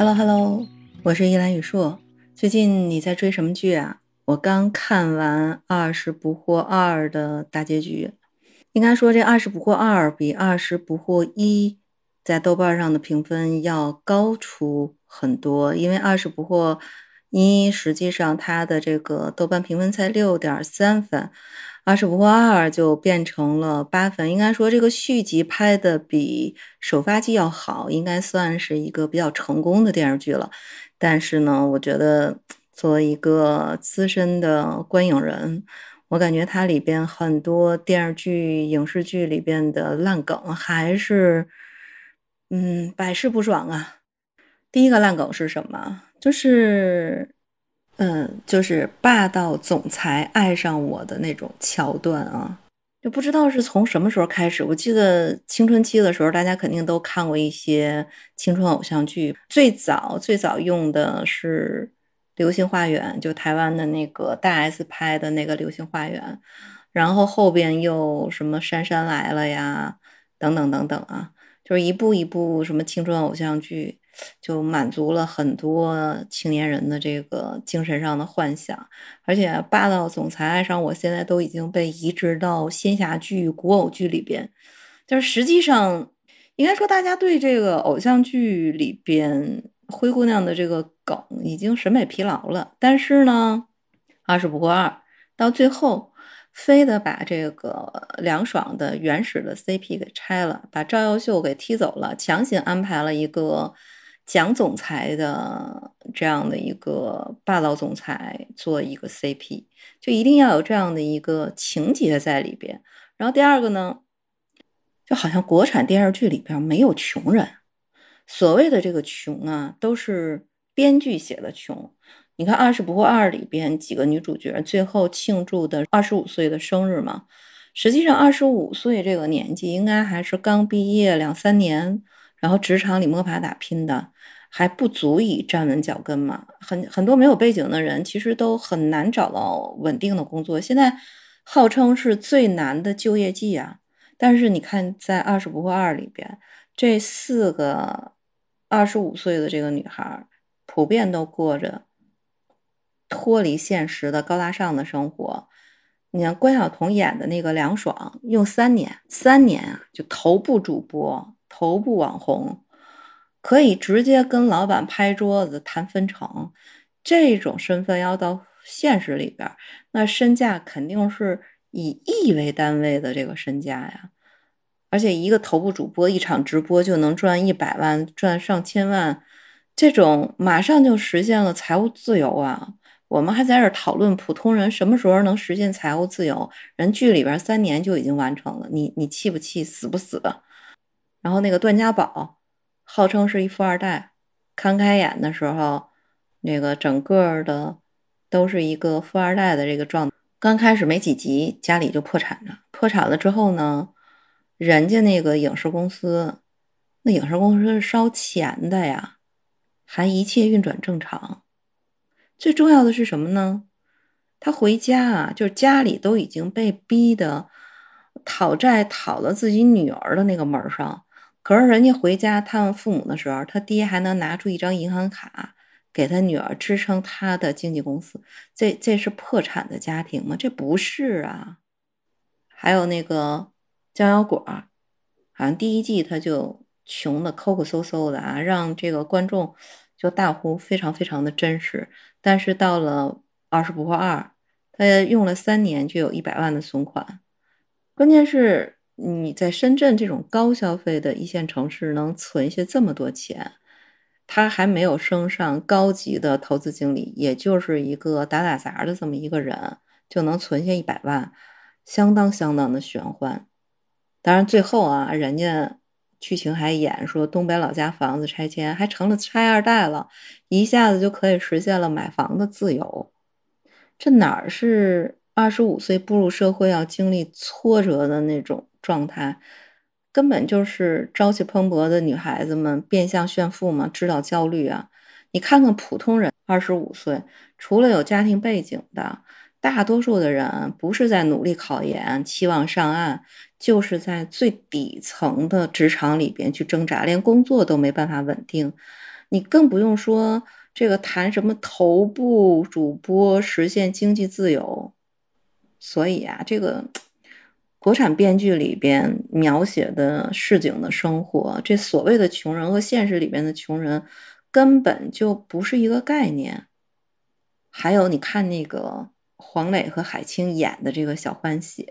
Hello Hello，我是依兰雨硕。最近你在追什么剧啊？我刚看完《二十不惑二》的大结局。应该说，这《二十不惑二》比《二十不惑一》在豆瓣上的评分要高出很多。因为《二十不惑一》实际上它的这个豆瓣评分才六点三分。二十不惑二就变成了八分，应该说这个续集拍的比首发季要好，应该算是一个比较成功的电视剧了。但是呢，我觉得作为一个资深的观影人，我感觉它里边很多电视剧、影视剧里边的烂梗还是，嗯，百试不爽啊。第一个烂梗是什么？就是。嗯，就是霸道总裁爱上我的那种桥段啊，就不知道是从什么时候开始。我记得青春期的时候，大家肯定都看过一些青春偶像剧。最早最早用的是《流星花园》，就台湾的那个大 S 拍的那个《流星花园》，然后后边又什么《杉杉来了》呀，等等等等啊，就是一部一部什么青春偶像剧。就满足了很多青年人的这个精神上的幻想，而且霸道总裁爱上我现在都已经被移植到仙侠剧、古偶剧里边。就是实际上，应该说大家对这个偶像剧里边灰姑娘的这个梗已经审美疲劳了。但是呢，二十不过二，到最后非得把这个凉爽的原始的 CP 给拆了，把赵又秀给踢走了，强行安排了一个。蒋总裁的这样的一个霸道总裁做一个 CP，就一定要有这样的一个情节在里边。然后第二个呢，就好像国产电视剧里边没有穷人，所谓的这个穷啊，都是编剧写的穷。你看《二十不惑二》里边几个女主角最后庆祝的二十五岁的生日嘛，实际上二十五岁这个年纪应该还是刚毕业两三年。然后职场里摸爬打拼的还不足以站稳脚跟嘛？很很多没有背景的人其实都很难找到稳定的工作。现在号称是最难的就业季啊！但是你看，在《二十不惑二》里边，这四个二十五岁的这个女孩，普遍都过着脱离现实的高大上的生活。你看关晓彤演的那个梁爽，用三年，三年啊，就头部主播。头部网红可以直接跟老板拍桌子谈分成，这种身份要到现实里边，那身价肯定是以亿为单位的这个身价呀。而且一个头部主播一场直播就能赚一百万，赚上千万，这种马上就实现了财务自由啊！我们还在这讨论普通人什么时候能实现财务自由，人剧里边三年就已经完成了，你你气不气，死不死？然后那个段家宝，号称是一富二代，刚开演的时候，那个整个的都是一个富二代的这个状。刚开始没几集，家里就破产了。破产了之后呢，人家那个影视公司，那影视公司是烧钱的呀，还一切运转正常。最重要的是什么呢？他回家啊，就是家里都已经被逼的讨债，讨到自己女儿的那个门上。可是人家回家探望父母的时候，他爹还能拿出一张银行卡给他女儿支撑他的经纪公司，这这是破产的家庭吗？这不是啊。还有那个江小果，好像第一季他就穷的抠抠搜搜的啊，让这个观众就大呼非常非常的真实。但是到了二十不惑二，他用了三年就有一百万的存款，关键是。你在深圳这种高消费的一线城市能存下这么多钱，他还没有升上高级的投资经理，也就是一个打打杂的这么一个人，就能存下一百万，相当相当的玄幻。当然最后啊，人家剧情还演说东北老家房子拆迁，还成了拆二代了，一下子就可以实现了买房的自由。这哪儿是二十五岁步入社会要经历挫折的那种？状态根本就是朝气蓬勃的女孩子们变相炫富嘛，制造焦虑啊！你看看普通人，二十五岁，除了有家庭背景的，大多数的人不是在努力考研、期望上岸，就是在最底层的职场里边去挣扎，连工作都没办法稳定。你更不用说这个谈什么头部主播实现经济自由。所以啊，这个国产编剧里边描写的市井的生活，这所谓的穷人和现实里边的穷人根本就不是一个概念。还有，你看那个黄磊和海清演的这个小欢喜。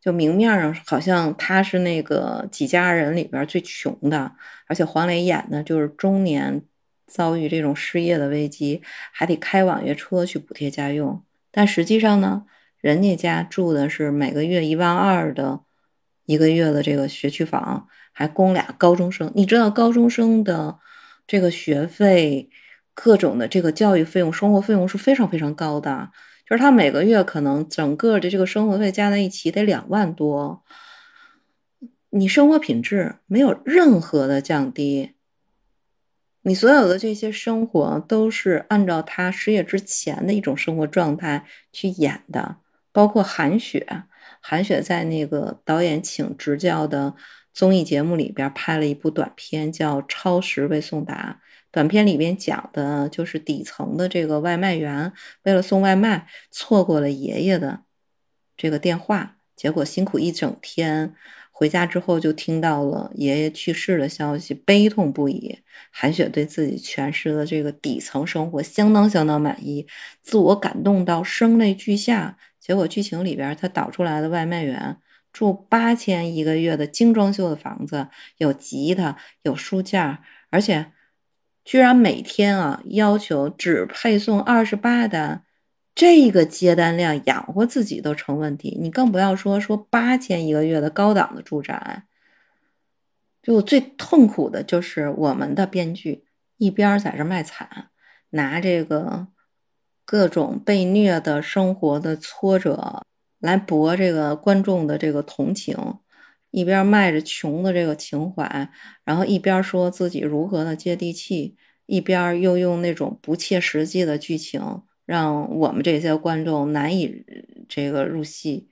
就明面上好像他是那个几家人里边最穷的，而且黄磊演的就是中年遭遇这种失业的危机，还得开网约车去补贴家用。但实际上呢，人家家住的是每个月一万二的一个月的这个学区房，还供俩高中生。你知道高中生的这个学费、各种的这个教育费用、生活费用是非常非常高的。就是他每个月可能整个的这个生活费加在一起得两万多，你生活品质没有任何的降低，你所有的这些生活都是按照他失业之前的一种生活状态去演的，包括韩雪，韩雪在那个导演请执教的综艺节目里边拍了一部短片，叫《超时未送达》。短片里边讲的就是底层的这个外卖员，为了送外卖，错过了爷爷的这个电话，结果辛苦一整天，回家之后就听到了爷爷去世的消息，悲痛不已。韩雪对自己诠释的这个底层生活相当相当满意，自我感动到声泪俱下。结果剧情里边，他导出来的外卖员住八千一个月的精装修的房子，有吉他，有书架，而且。居然每天啊要求只配送二十八单，这个接单量养活自己都成问题，你更不要说说八千一个月的高档的住宅。就最痛苦的就是我们的编剧一边在这卖惨，拿这个各种被虐的生活的挫折来博这个观众的这个同情。一边卖着穷的这个情怀，然后一边说自己如何的接地气，一边又用那种不切实际的剧情，让我们这些观众难以这个入戏。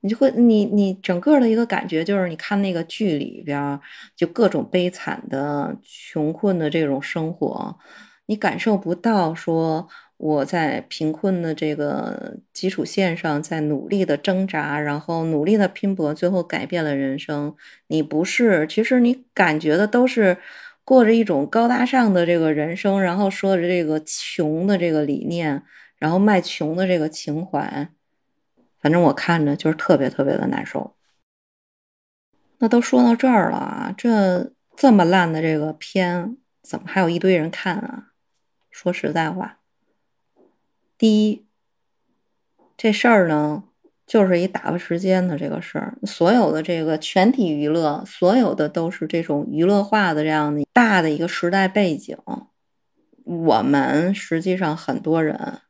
你就会，你你整个的一个感觉就是，你看那个剧里边，就各种悲惨的穷困的这种生活，你感受不到说。我在贫困的这个基础线上，在努力的挣扎，然后努力的拼搏，最后改变了人生。你不是，其实你感觉的都是过着一种高大上的这个人生，然后说着这个穷的这个理念，然后卖穷的这个情怀。反正我看着就是特别特别的难受。那都说到这儿了啊，这这么烂的这个片，怎么还有一堆人看啊？说实在话。第一，这事儿呢，就是一打发时间的这个事儿。所有的这个全体娱乐，所有的都是这种娱乐化的这样的大的一个时代背景。我们实际上很多人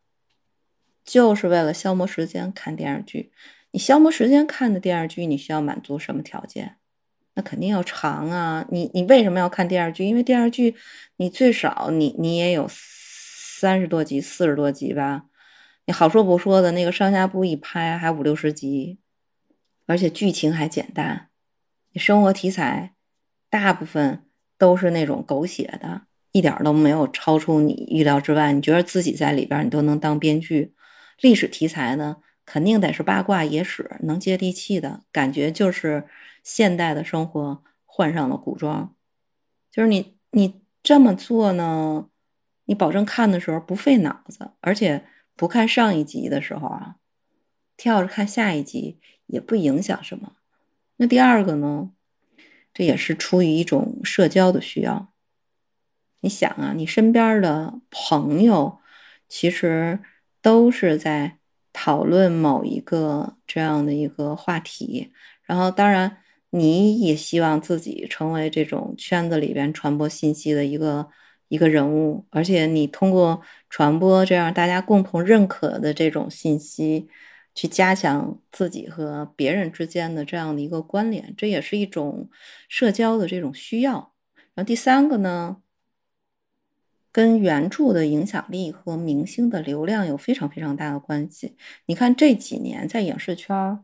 就是为了消磨时间看电视剧。你消磨时间看的电视剧，你需要满足什么条件？那肯定要长啊！你你为什么要看电视剧？因为电视剧你最少你你也有。三十多集、四十多集吧，你好说不说的那个上下部一拍还五六十集，而且剧情还简单，你生活题材大部分都是那种狗血的，一点都没有超出你预料之外。你觉得自己在里边你都能当编剧。历史题材呢，肯定得是八卦野史，能接地气的感觉，就是现代的生活换上了古装。就是你你这么做呢？你保证看的时候不费脑子，而且不看上一集的时候啊，跳着看下一集也不影响什么。那第二个呢，这也是出于一种社交的需要。你想啊，你身边的朋友其实都是在讨论某一个这样的一个话题，然后当然你也希望自己成为这种圈子里边传播信息的一个。一个人物，而且你通过传播这样大家共同认可的这种信息，去加强自己和别人之间的这样的一个关联，这也是一种社交的这种需要。然后第三个呢，跟原著的影响力和明星的流量有非常非常大的关系。你看这几年在影视圈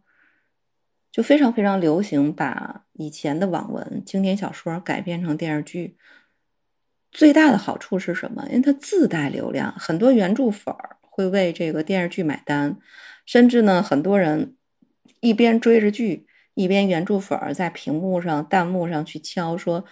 就非常非常流行把以前的网文经典小说改编成电视剧。最大的好处是什么？因为它自带流量，很多原著粉儿会为这个电视剧买单，甚至呢，很多人一边追着剧，一边原著粉儿在屏幕上、弹幕上去敲说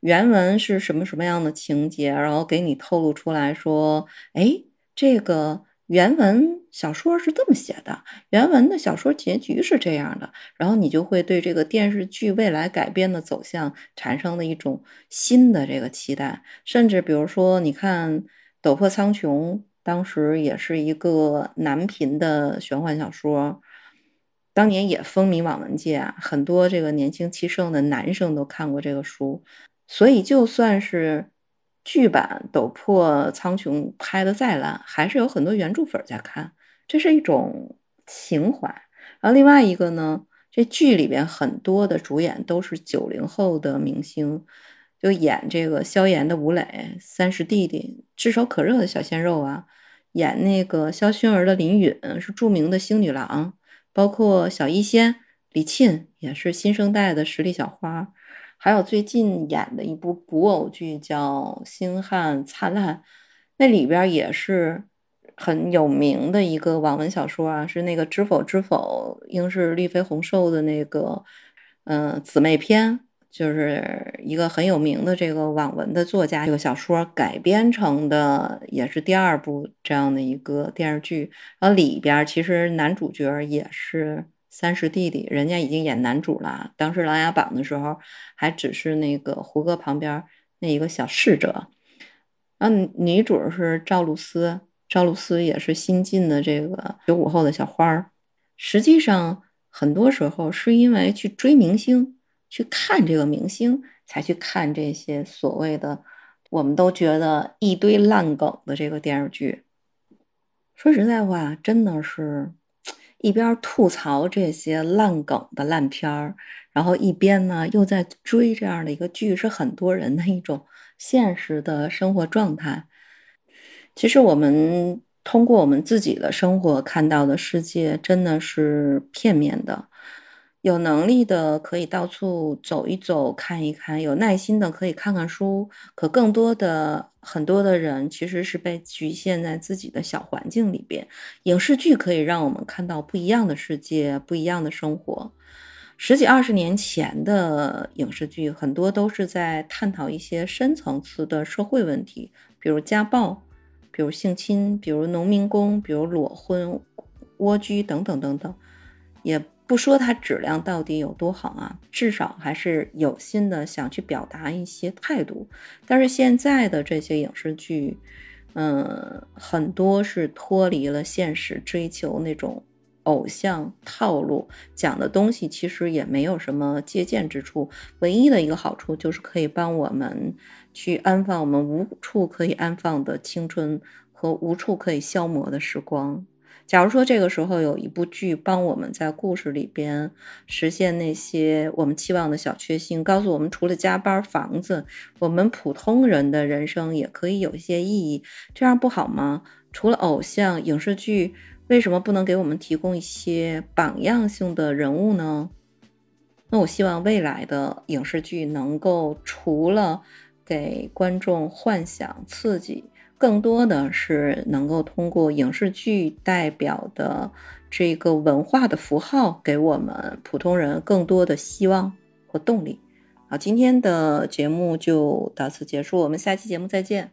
原文是什么什么样的情节，然后给你透露出来说，哎，这个。原文小说是这么写的，原文的小说结局是这样的，然后你就会对这个电视剧未来改编的走向产生了一种新的这个期待，甚至比如说，你看《斗破苍穹》，当时也是一个男频的玄幻小说，当年也风靡网文界，很多这个年轻气盛的男生都看过这个书，所以就算是。剧版《斗破苍穹》拍的再烂，还是有很多原著粉在看，这是一种情怀。然后另外一个呢，这剧里边很多的主演都是九零后的明星，就演这个萧炎的吴磊，三十弟弟，炙手可热的小鲜肉啊；演那个萧薰儿的林允是著名的星女郎，包括小医仙李沁也是新生代的实力小花。还有最近演的一部古偶剧叫《星汉灿烂》，那里边也是很有名的一个网文小说啊，是那个《知否知否，应是绿肥红瘦》的那个，嗯，姊妹篇，就是一个很有名的这个网文的作家，这个小说改编成的也是第二部这样的一个电视剧，然后里边其实男主角也是。三十弟弟，人家已经演男主了。当时《琅琊榜》的时候，还只是那个胡歌旁边那一个小侍者。啊，女主是赵露思，赵露思也是新晋的这个九五后的小花儿。实际上，很多时候是因为去追明星，去看这个明星，才去看这些所谓的我们都觉得一堆烂梗的这个电视剧。说实在话，真的是。一边吐槽这些烂梗的烂片儿，然后一边呢又在追这样的一个剧，是很多人的一种现实的生活状态。其实我们通过我们自己的生活看到的世界，真的是片面的。有能力的可以到处走一走、看一看，有耐心的可以看看书。可更多的很多的人其实是被局限在自己的小环境里边。影视剧可以让我们看到不一样的世界、不一样的生活。十几二十年前的影视剧很多都是在探讨一些深层次的社会问题，比如家暴，比如性侵，比如农民工，比如裸婚、蜗居等等等等，也。不说它质量到底有多好啊，至少还是有心的想去表达一些态度。但是现在的这些影视剧，嗯，很多是脱离了现实，追求那种偶像套路，讲的东西其实也没有什么借鉴之处。唯一的一个好处就是可以帮我们去安放我们无处可以安放的青春和无处可以消磨的时光。假如说这个时候有一部剧帮我们在故事里边实现那些我们期望的小确幸，告诉我们除了加班、房子，我们普通人的人生也可以有一些意义，这样不好吗？除了偶像影视剧，为什么不能给我们提供一些榜样性的人物呢？那我希望未来的影视剧能够除了给观众幻想刺激。更多的是能够通过影视剧代表的这个文化的符号，给我们普通人更多的希望和动力。好，今天的节目就到此结束，我们下期节目再见。